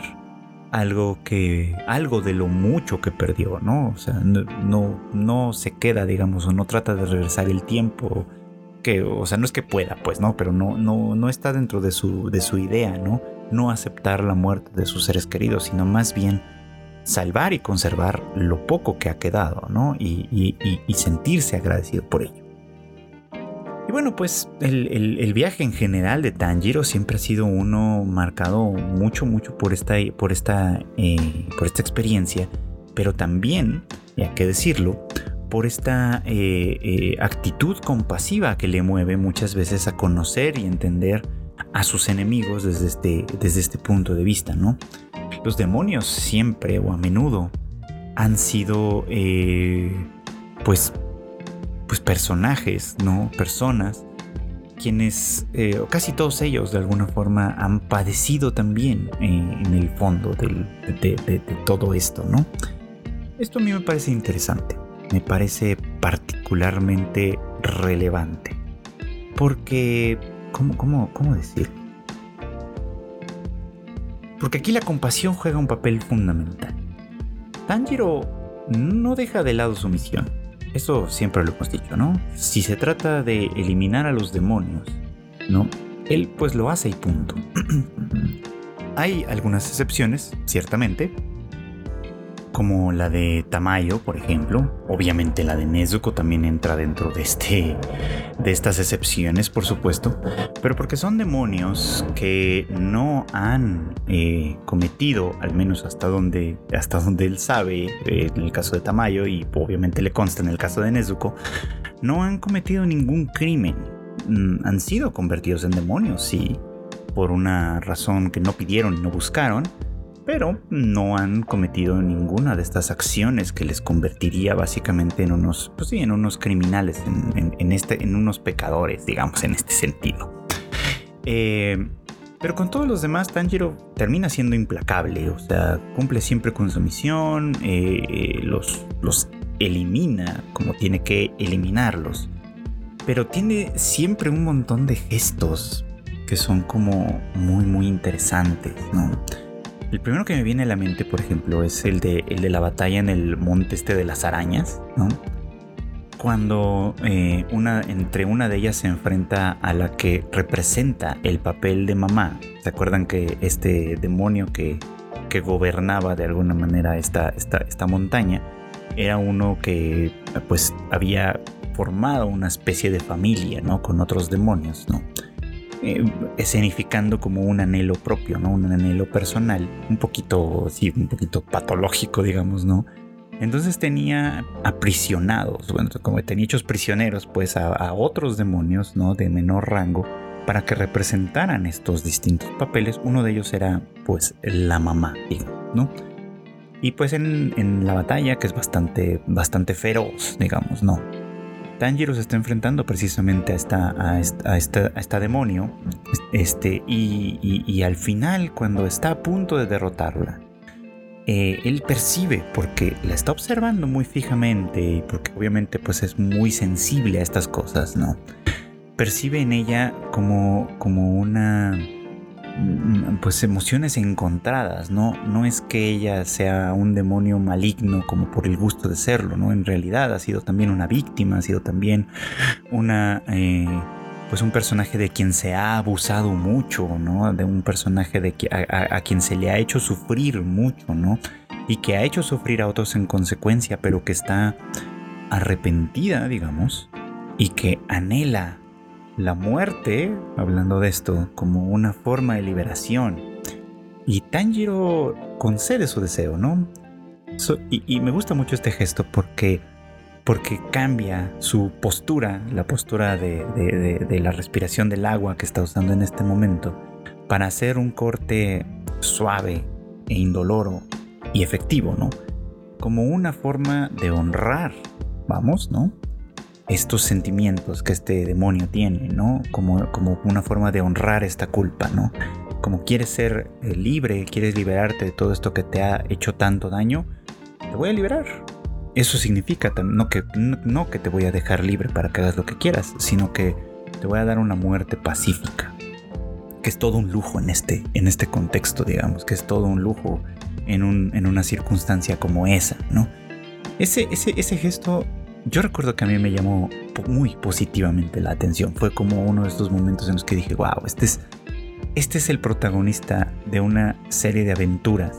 algo que algo de lo mucho que perdió, ¿no? O sea, no, no, no se queda, digamos, o no trata de regresar el tiempo que, o sea, no es que pueda, pues, ¿no? Pero no, no, no está dentro de su, de su idea, ¿no? No aceptar la muerte de sus seres queridos, sino más bien salvar y conservar lo poco que ha quedado, ¿no? Y, sentirse agradecido por ello. Y bueno, pues el, viaje en general de Tanjiro siempre ha sido uno marcado mucho, mucho por esta, por esta, eh, por esta experiencia, pero también, y hay que decirlo, por esta eh, eh, actitud compasiva que le mueve muchas veces a conocer y entender a sus enemigos desde este, desde este punto de vista, ¿no? Los demonios siempre o a menudo han sido, eh, pues, pues personajes, ¿no? Personas quienes, casi todos ellos de alguna forma, han padecido también en el fondo de, de todo esto, ¿no? Esto a mí me parece interesante, me parece particularmente relevante, porque, ¿cómo, cómo, cómo decirlo? Porque aquí la compasión juega un papel fundamental. Tanjiro no deja de lado su misión. Eso siempre lo hemos dicho, ¿no? Si se trata de eliminar a los demonios, ¿no? Él pues lo hace y punto. Hay algunas excepciones, ciertamente, como la de Tamayo, por ejemplo. Obviamente la de Nezuko también entra dentro de, este, de estas excepciones, por supuesto. Pero porque son demonios que no han eh, cometido, al menos hasta donde, hasta donde él sabe, en el caso de Tamayo, y obviamente le consta en el caso de Nezuko, no han cometido ningún crimen. Mm, han sido convertidos en demonios, sí, por una razón que no pidieron no buscaron pero no han cometido ninguna de estas acciones que les convertiría básicamente en unos, pues sí, en unos criminales, en, este, unos pecadores, digamos, en este sentido. Eh, pero con todos los demás, Tanjiro termina siendo implacable, o sea, cumple siempre con su misión, eh, los, los elimina como tiene que eliminarlos. Pero tiene siempre un montón de gestos que son como muy, muy interesantes, ¿no? El primero que me viene a la mente, por ejemplo, es el de, el de la batalla en el monte este de las arañas, ¿no? Cuando eh, una, entre una de ellas se enfrenta a la que representa el papel de mamá. ¿Se acuerdan que este demonio que, que gobernaba de alguna manera esta, esta, esta montaña era uno que pues había formado una especie de familia, ¿no? Con otros demonios, ¿no? Eh, escenificando como un anhelo propio, ¿no? Un anhelo personal, un poquito, sí, un poquito patológico, digamos, ¿no? Entonces tenía aprisionados, bueno, como tenía hechos prisioneros, pues a, otros demonios, ¿no? De menor rango, para que representaran estos distintos papeles. Uno de ellos era, pues, la mamá, digamos, ¿no? Y pues en, en la batalla, que es bastante, bastante feroz, digamos, ¿no? Tanjiro se está enfrentando precisamente a esta, a esta, demonio. Este, y, al final, cuando está a punto de derrotarla, eh, él percibe, porque la está observando muy fijamente y porque obviamente pues es muy sensible a estas cosas, ¿no? Percibe en ella como, como una pues emociones encontradas, ¿no? No es que ella sea un demonio maligno como por el gusto de serlo, ¿no? En realidad ha sido también una víctima, ha sido también una... Eh, pues un personaje de quien se ha abusado mucho, ¿no? De un personaje de a, quien se le ha hecho sufrir mucho, ¿no? Y que ha hecho sufrir a otros en consecuencia, pero que está arrepentida, digamos, y que anhela la muerte, hablando de esto, como una forma de liberación. Y Tanjiro concede su deseo, ¿no? y, me gusta mucho este gesto porque, porque cambia su postura, la postura de, de la respiración del agua que está usando en este momento, para hacer un corte suave e indoloro y efectivo, ¿no? Como una forma de honrar, vamos, ¿no? Estos sentimientos que este demonio tiene, ¿no? Como, como una forma de honrar esta culpa, ¿no? Como quieres ser eh, libre, quieres liberarte de todo esto que te ha hecho tanto daño, te voy a liberar. Eso significa no que, no que te voy a dejar libre para que hagas lo que quieras, sino que te voy a dar una muerte pacífica. Que es todo un lujo en este, en este contexto, digamos, que es todo un lujo en, un, en una circunstancia como esa, ¿no? Ese, ese, ese gesto yo recuerdo que a mí me llamó muy positivamente la atención. Fue como uno de estos momentos en los que dije, wow, este es, este es el protagonista de una serie de aventuras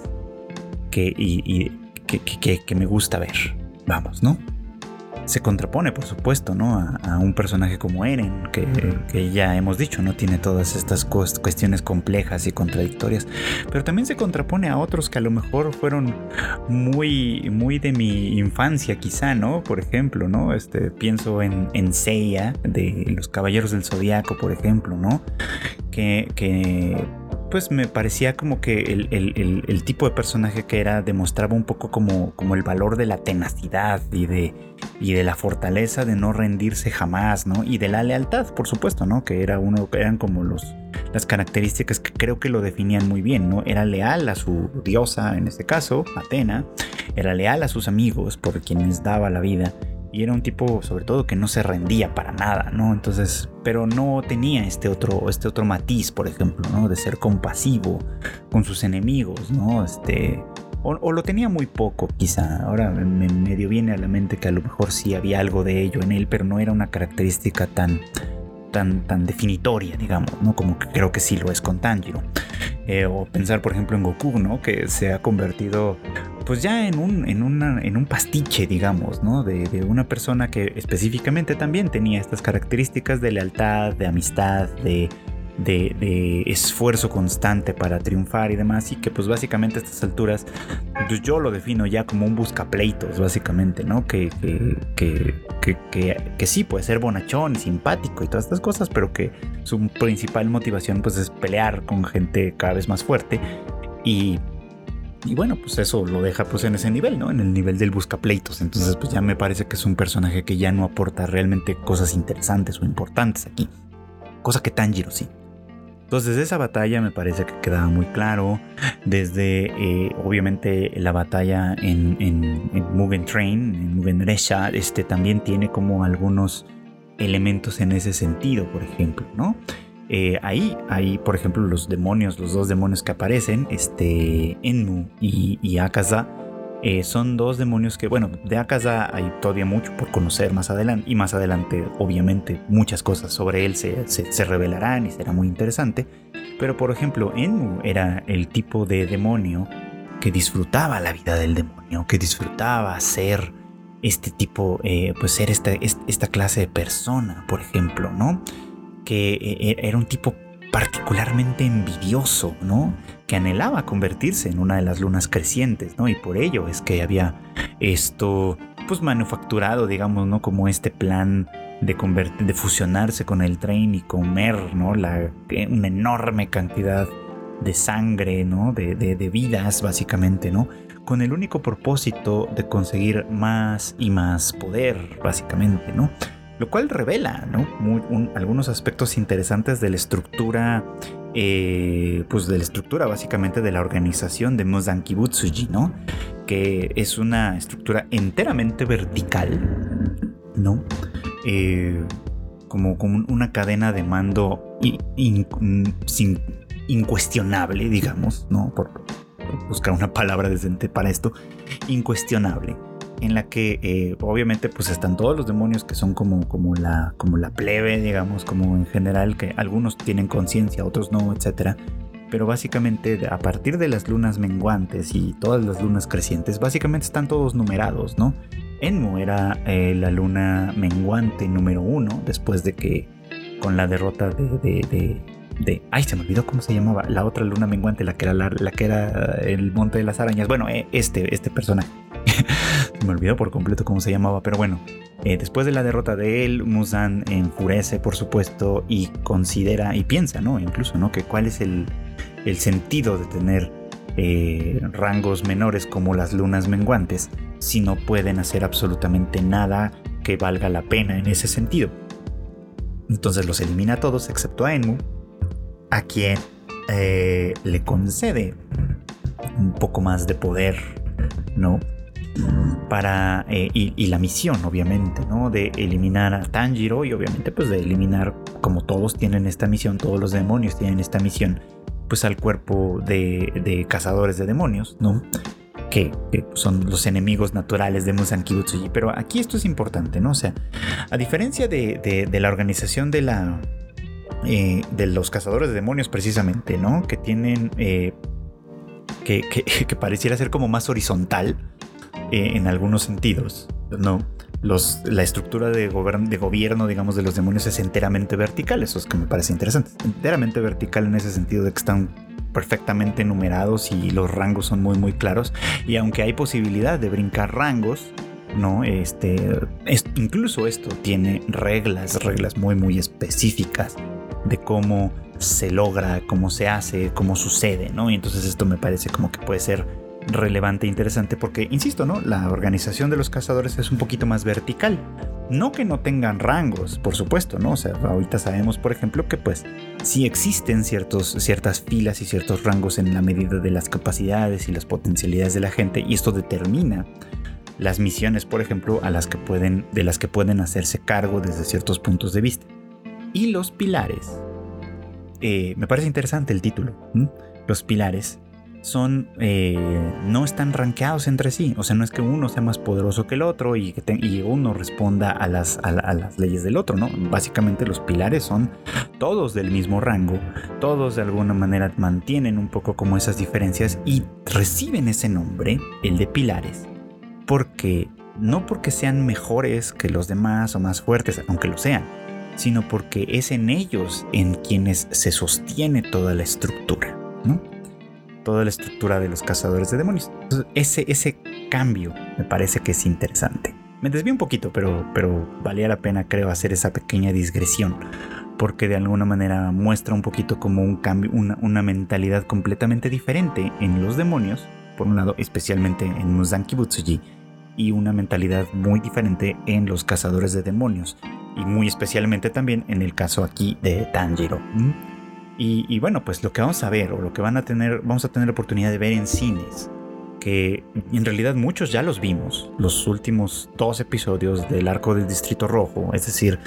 que, y, que me gusta ver. Vamos, ¿no? Se contrapone, por supuesto, ¿no? A, un personaje como Eren, que, ya hemos dicho, no tiene todas estas cuestiones complejas y contradictorias, pero también se contrapone a otros que a lo mejor fueron muy, muy de mi infancia, quizá, ¿no? Por ejemplo, ¿no? Este, pienso en, en Seiya, de los Caballeros del Zodiaco, por ejemplo, ¿no? que, que pues me parecía como que el, tipo de personaje que era demostraba un poco como, como el valor de la tenacidad y de, y de la fortaleza de no rendirse jamás, ¿no? Y de la lealtad, por supuesto, ¿no? Que era uno, eran como los, las características que creo que lo definían muy bien, ¿no? Era leal a su diosa, en este caso, Atena, era leal a sus amigos por quienes daba la vida y era un tipo sobre todo que no se rendía para nada, ¿no? Entonces, pero no tenía este otro, este otro matiz, por ejemplo, ¿no? De ser compasivo con sus enemigos, ¿no? Este, o, lo tenía muy poco, quizá. Ahora me medio viene a la mente que a lo mejor sí había algo de ello en él, pero no era una característica tan, tan, tan definitoria, digamos, ¿no? Como que creo que sí lo es con Tanjiro. Eh, o pensar, por ejemplo, en Goku, ¿no? Que se ha convertido, pues ya en un, en en un pastiche, digamos, ¿no? De, de, una persona que específicamente también tenía estas características de lealtad, de amistad, de de, esfuerzo constante para triunfar y demás, y que pues básicamente a estas alturas, pues yo lo defino ya como un buscapleitos, básicamente, ¿no? Que, que, que, que, sí puede ser bonachón, simpático y todas estas cosas, pero que su principal motivación pues es pelear con gente cada vez más fuerte y y bueno, pues eso lo deja pues en ese nivel, ¿no? En el nivel del buscapleitos. Entonces pues ya me parece que es un personaje que ya no aporta realmente cosas interesantes o importantes aquí. Cosa que Tanjiro sí. Entonces esa batalla me parece que quedaba muy claro. Desde eh, obviamente la batalla en, en, Train, en Mugen Resha, este también tiene como algunos elementos en ese sentido, por ejemplo, ¿no? Eh, ahí, ahí, por ejemplo, los demonios, los dos demonios que aparecen, este, Enmu y Akaza, eh, son dos demonios que, bueno, de Akaza hay todavía mucho por conocer más adelante y más adelante obviamente muchas cosas sobre él se, se, revelarán y será muy interesante. Pero por ejemplo, Enmu era el tipo de demonio que disfrutaba la vida del demonio, que disfrutaba ser este tipo, eh, pues ser esta, esta clase de persona, por ejemplo, ¿no? Que eh, era un tipo particularmente envidioso, ¿no? Que anhelaba convertirse en una de las lunas crecientes, ¿no? Y por ello es que había esto, pues manufacturado, digamos, ¿no? Como este plan de, de fusionarse con el tren y comer, ¿no? La, una enorme cantidad de sangre, ¿no? De, de, vidas, básicamente, ¿no? Con el único propósito de conseguir más y más poder, básicamente, ¿no? Lo cual revela ¿no? algunos aspectos interesantes de la estructura, eh, pues de la estructura básicamente de la organización de Muzan Kibutsuji, ¿no? que es una estructura enteramente vertical, ¿no? Eh, como, como, una cadena de mando incuestionable, digamos, ¿no? por buscar una palabra decente para esto, incuestionable en la que eh, obviamente pues están todos los demonios que son como, como, la, como la plebe, digamos, como en general, que algunos tienen conciencia, otros no, etc. Pero básicamente a partir de las lunas menguantes y todas las lunas crecientes, básicamente están todos numerados, ¿no? Enmu era eh, la luna menguante número uno, después de que con la derrota de, de, ay se me olvidó cómo se llamaba la otra luna menguante la que era la, que era el monte de las arañas bueno eh, este este personaje me olvidó por completo cómo se llamaba, pero bueno, eh, después de la derrota de él, Musan enfurece, por supuesto, y considera y piensa, ¿no? Incluso, ¿no? Que cuál es el, sentido de tener eh, rangos menores como las lunas menguantes si no pueden hacer absolutamente nada que valga la pena en ese sentido. Entonces los elimina a todos excepto a Enmu, a quien eh, le concede un poco más de poder, ¿no? Para eh, y, la misión obviamente no de eliminar a Tanjiro y obviamente pues de eliminar como todos tienen esta misión todos los demonios tienen esta misión pues al cuerpo de, cazadores de demonios no que, son los enemigos naturales de Musan Kibutsuji pero aquí esto es importante no o sea a diferencia de, la organización de la eh, de los cazadores de demonios precisamente no que tienen eh, que, que pareciera ser como más horizontal eh, en algunos sentidos. No, los, la estructura de, de, gobierno, digamos, de los demonios es enteramente vertical. Eso es que me parece interesante. Enteramente vertical en ese sentido de que están perfectamente numerados y los rangos son muy, muy claros. Y aunque hay posibilidad de brincar rangos, ¿no? Este, incluso esto tiene reglas, reglas muy, muy específicas de cómo se logra, cómo se hace, cómo sucede, ¿no? Y entonces esto me parece como que puede ser relevante e interesante porque, insisto, ¿no? La organización de los cazadores es un poquito más vertical. No que no tengan rangos, por supuesto, ¿no? O sea, ahorita sabemos, por ejemplo, que pues sí existen ciertos, ciertas filas y ciertos rangos en la medida de las capacidades y las potencialidades de la gente y esto determina las misiones, por ejemplo, a las que pueden, de las que pueden hacerse cargo desde ciertos puntos de vista. Y los pilares. Eh, me parece interesante el título. Los pilares son eh, no están rankeados entre sí. O sea, no es que uno sea más poderoso que el otro y, que uno responda a las, a, las leyes del otro, ¿no? Básicamente los pilares son todos del mismo rango, todos de alguna manera mantienen un poco como esas diferencias y reciben ese nombre, el de pilares, porque no porque sean mejores que los demás o más fuertes, aunque lo sean, sino porque es en ellos en quienes se sostiene toda la estructura, ¿no? Toda la estructura de los cazadores de demonios. ese, ese cambio me parece que es interesante. Me desvío un poquito, pero, pero valía la pena, creo, hacer esa pequeña digresión, porque de alguna manera muestra un poquito como un cambio, una, una mentalidad completamente diferente en los demonios, por un lado, especialmente en Muzanki Butsuji, y una mentalidad muy diferente en los cazadores de demonios, y muy especialmente también en el caso aquí de Tanjiro. Y, bueno, pues lo que vamos a ver o lo que van a tener, vamos a tener la oportunidad de ver en cines, que en realidad muchos ya los vimos, los últimos dos episodios del arco del Distrito Rojo, es decir,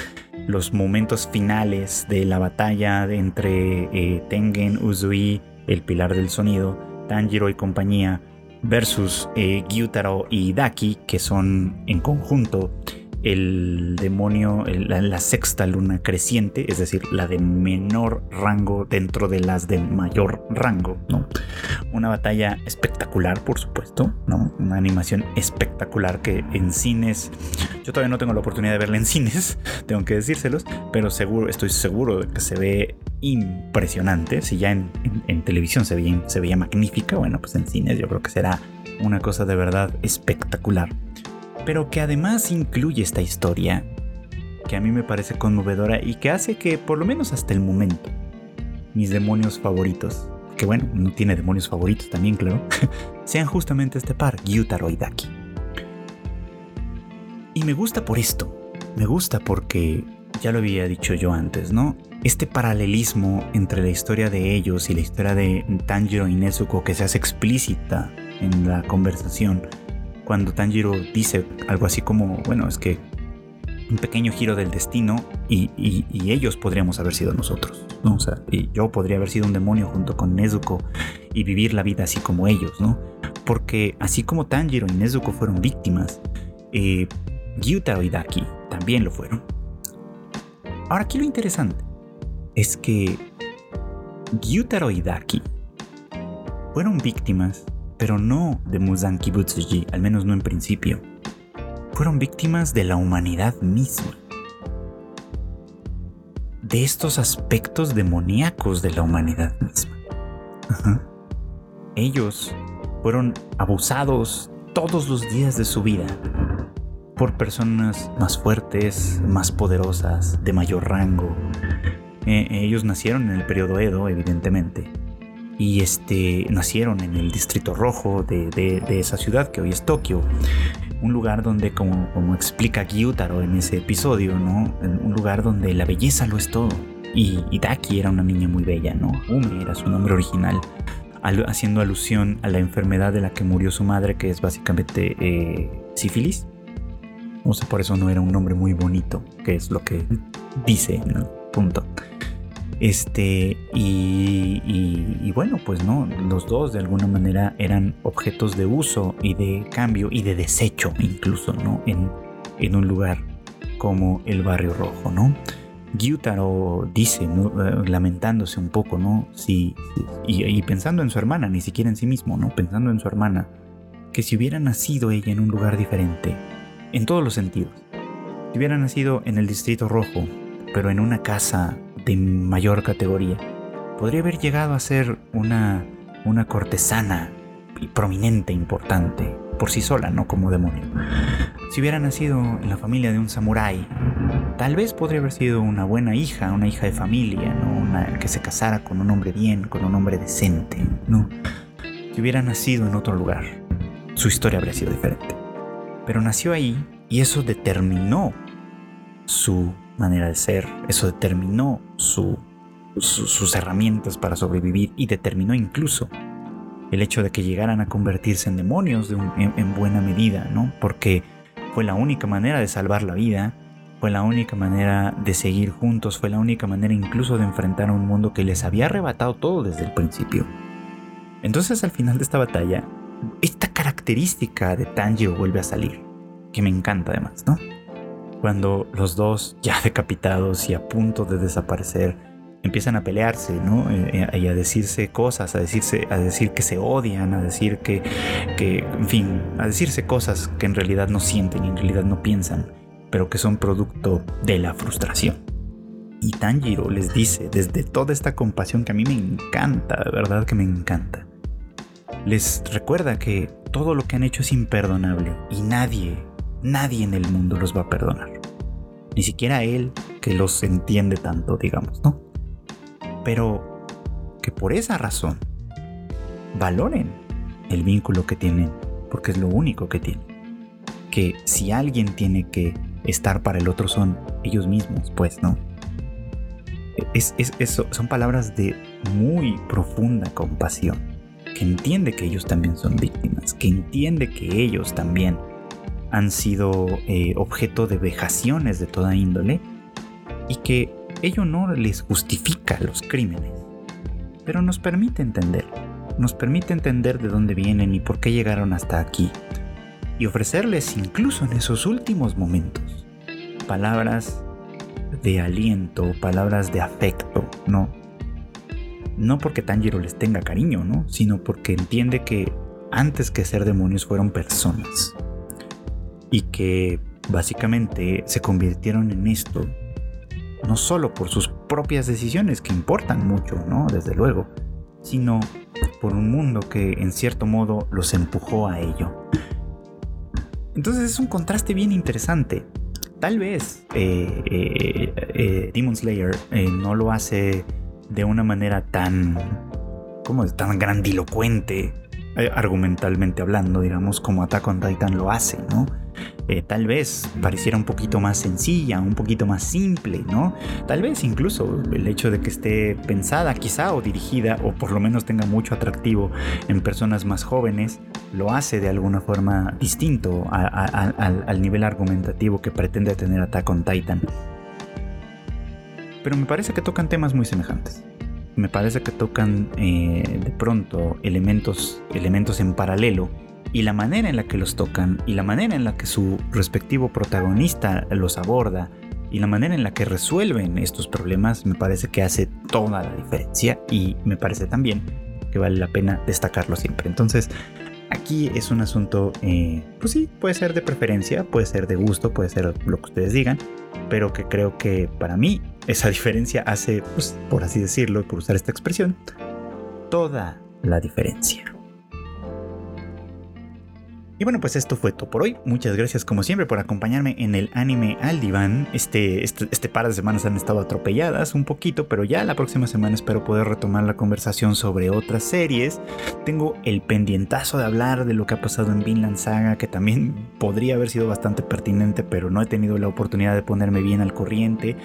los momentos finales de la batalla entre eh, Tengen, Uzui, el pilar del sonido, Tanjiro y compañía, versus eh, Gyutaro y Daki, que son en conjunto el demonio, la, sexta luna creciente, es decir, la de menor rango dentro de las de mayor rango, ¿no? Una batalla espectacular, por supuesto, ¿no? Una animación espectacular que en cines, yo todavía no tengo la oportunidad de verla en cines, tengo que decírselos, pero seguro, estoy seguro de que se ve impresionante. Si ya en, televisión se se veía magnífica, bueno, pues en cines yo creo que será una cosa de verdad espectacular pero que además incluye esta historia que a mí me parece conmovedora y que hace que, por lo menos hasta el momento, mis demonios favoritos, que bueno, no tiene demonios favoritos también, claro, sean justamente este par, Gyutaro y Daki. Y me gusta por esto, me gusta porque, ya lo había dicho yo antes, ¿no? Este paralelismo entre la historia de ellos y la historia de Tanjiro y Nezuko que se hace explícita en la conversación, cuando Tanjiro dice algo así como, bueno, es que un pequeño giro del destino y, ellos podríamos haber sido nosotros, ¿no? O sea, y yo podría haber sido un demonio junto con Nezuko y vivir la vida así como ellos, ¿no? Porque así como Tanjiro y Nezuko fueron víctimas, eh, Gyutaro y Daki también lo fueron. Ahora aquí lo interesante es que Gyutaro y Daki fueron víctimas pero no de Muzanki Butsuji, al menos no en principio. Fueron víctimas de la humanidad misma. De estos aspectos demoníacos de la humanidad misma. Ellos fueron abusados todos los días de su vida por personas más fuertes, más poderosas, de mayor rango. Eh, ellos nacieron en el periodo Edo, evidentemente, y este, nacieron en el distrito rojo de, esa ciudad que hoy es Tokio. Un lugar donde, como, como explica Gyutaro en ese episodio, ¿no? Un lugar donde la belleza lo es todo. Y, Daki era una niña muy bella, ¿no? Ume era su nombre original, haciendo alusión a la enfermedad de la que murió su madre, que es básicamente eh, sífilis. O sea, por eso no era un nombre muy bonito, que es lo que dice. Punto. Este, y, bueno, pues no, los dos de alguna manera eran objetos de uso y de cambio y de desecho incluso, ¿no? En, en un lugar como el Barrio Rojo, ¿no? Gyutaro dice, eh, lamentándose un poco, ¿no? Sí, y, pensando en su hermana, ni siquiera en sí mismo, ¿no? Pensando en su hermana, que si hubiera nacido ella en un lugar diferente, en todos los sentidos, si hubiera nacido en el Distrito Rojo, pero en una casa de mayor categoría. Podría haber llegado a ser una, una cortesana prominente, importante, por sí sola, no como demonio. Si hubiera nacido en la familia de un samurái, tal vez podría haber sido una buena hija, una hija de familia, que se casara con un hombre bien, con un hombre decente, ¿no? Si hubiera nacido en otro lugar, su historia habría sido diferente. Pero nació ahí y eso determinó su manera de ser, eso determinó su, sus herramientas para sobrevivir y determinó incluso el hecho de que llegaran a convertirse en demonios en, buena medida, ¿no? Porque fue la única manera de salvar la vida, fue la única manera de seguir juntos, fue la única manera incluso de enfrentar a un mundo que les había arrebatado todo desde el principio. Entonces al final de esta batalla, esta característica de Tanjiro vuelve a salir, que me encanta además, ¿no? Cuando los dos, ya decapitados y a punto de desaparecer, empiezan a pelearse, ¿no? Eh, eh, y a decirse cosas, a decirse, a decir que se odian, a decir que, que, en fin, a decirse cosas que en realidad no sienten y en realidad no piensan, pero que son producto de la frustración. Y Tanjiro les dice, desde toda esta compasión que a mí me encanta, de verdad que me encanta, les recuerda que todo lo que han hecho es imperdonable y nadie, nadie en el mundo los va a perdonar. Ni siquiera él que los entiende tanto, digamos, ¿no? Pero que por esa razón valoren el vínculo que tienen, porque es lo único que tienen. Que si alguien tiene que estar para el otro son ellos mismos, pues, ¿no? Es, son palabras de muy profunda compasión, que entiende que ellos también son víctimas, que entiende que ellos también han sido eh, objeto de vejaciones de toda índole y que ello no les justifica los crímenes, pero nos permite entender, nos permite entender de dónde vienen y por qué llegaron hasta aquí, y ofrecerles incluso en esos últimos momentos palabras de aliento, palabras de afecto, no. No porque Tanjiro les tenga cariño, ¿no? Sino porque entiende que antes que ser demonios fueron personas. Y que básicamente se convirtieron en esto no solo por sus propias decisiones, que importan mucho, ¿no? Desde luego, sino por un mundo que en cierto modo los empujó a ello. Entonces es un contraste bien interesante. Tal vez eh, eh, eh, Demon Slayer no lo hace de una manera tan, ¿cómo es? Tan grandilocuente, argumentalmente hablando, digamos, como Attack on Titan lo hace, ¿no? Eh, tal vez pareciera un poquito más sencilla, un poquito más simple, ¿no? Tal vez incluso el hecho de que esté pensada quizá o dirigida o por lo menos tenga mucho atractivo en personas más jóvenes, lo hace de alguna forma distinto al, nivel argumentativo que pretende tener Attack on Titan. Pero me parece que tocan temas muy semejantes. Me parece que tocan eh, de pronto elementos, elementos en paralelo y la manera en la que los tocan y la manera en la que su respectivo protagonista los aborda y la manera en la que resuelven estos problemas me parece que hace toda la diferencia y me parece también que vale la pena destacarlo siempre. Entonces, aquí es un asunto, eh, pues sí, puede ser de preferencia, puede ser de gusto, puede ser lo que ustedes digan, pero que creo que para mí esa diferencia hace, pues, por así decirlo, por usar esta expresión, toda la diferencia. Y bueno, pues esto fue todo por hoy. Muchas gracias como siempre por acompañarme en el anime al diván. Este, este, este, par de semanas han estado atropelladas un poquito, pero ya la próxima semana espero poder retomar la conversación sobre otras series. Tengo el pendientazo de hablar de lo que ha pasado en Vinland Saga, que también podría haber sido bastante pertinente, pero no he tenido la oportunidad de ponerme bien al corriente.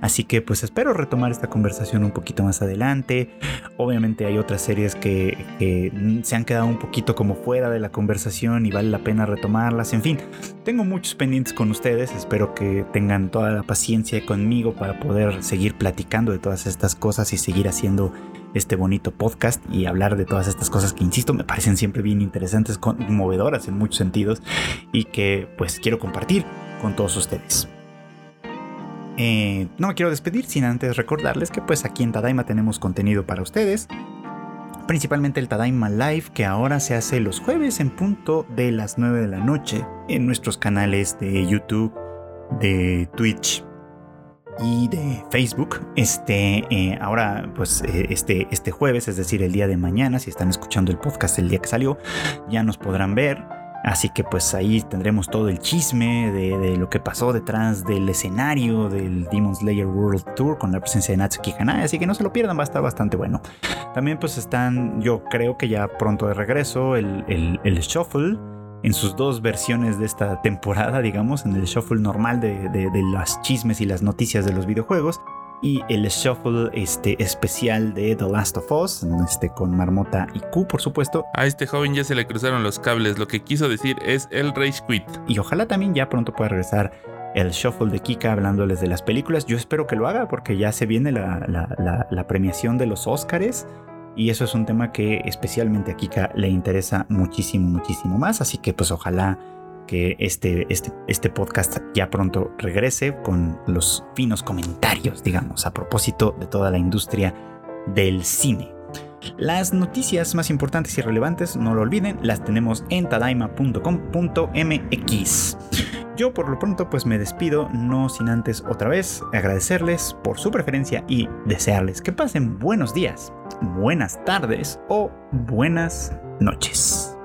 Así que pues espero retomar esta conversación un poquito más adelante. Obviamente hay otras series que, que se han quedado un poquito como fuera de la conversación y vale la pena retomarlas. En fin, tengo muchos pendientes con ustedes. Espero que tengan toda la paciencia conmigo para poder seguir platicando de todas estas cosas y seguir haciendo este bonito podcast y hablar de todas estas cosas que, insisto, me parecen siempre bien interesantes, conmovedoras en muchos sentidos y que pues quiero compartir con todos ustedes. Eh, no me quiero despedir sin antes recordarles que pues aquí en Tadaima tenemos contenido para ustedes principalmente el Tadaima Live que ahora se hace los jueves en punto de las 9 de la noche en nuestros canales de YouTube, de Twitch y de Facebook. Este, eh, ahora, pues eh, este, este jueves, es decir, el día de mañana, si están escuchando el podcast el día que salió, ya nos podrán ver Así que pues ahí tendremos todo el chisme de, lo que pasó detrás del escenario del Demon Slayer World Tour con la presencia de Natsuki Hanai, así que no se lo pierdan, va a estar bastante bueno. También pues están, yo creo que ya pronto de regreso, el, el, Shuffle en sus dos versiones de esta temporada, digamos, en el Shuffle normal de, de, de las chismes y las noticias de los videojuegos y el shuffle este, especial de The Last of Us, este, con Marmota y Q, por supuesto. A este joven ya se le cruzaron los cables, lo que quiso decir es el Rage Quit. Y ojalá también ya pronto pueda regresar el shuffle de Kika hablándoles de las películas. Yo espero que lo haga porque ya se viene la, la premiación de los Oscars. Y eso es un tema que especialmente a Kika le interesa muchísimo, muchísimo más. Así que pues ojalá que este, este, este podcast ya pronto regrese con los finos comentarios, digamos, a propósito de toda la industria del cine. Las noticias más importantes y relevantes, no lo olviden, las tenemos en tadaima.com.mx. Yo por lo pronto pues me despido, no sin antes otra vez agradecerles por su preferencia y desearles que pasen buenos días, buenas tardes o buenas noches.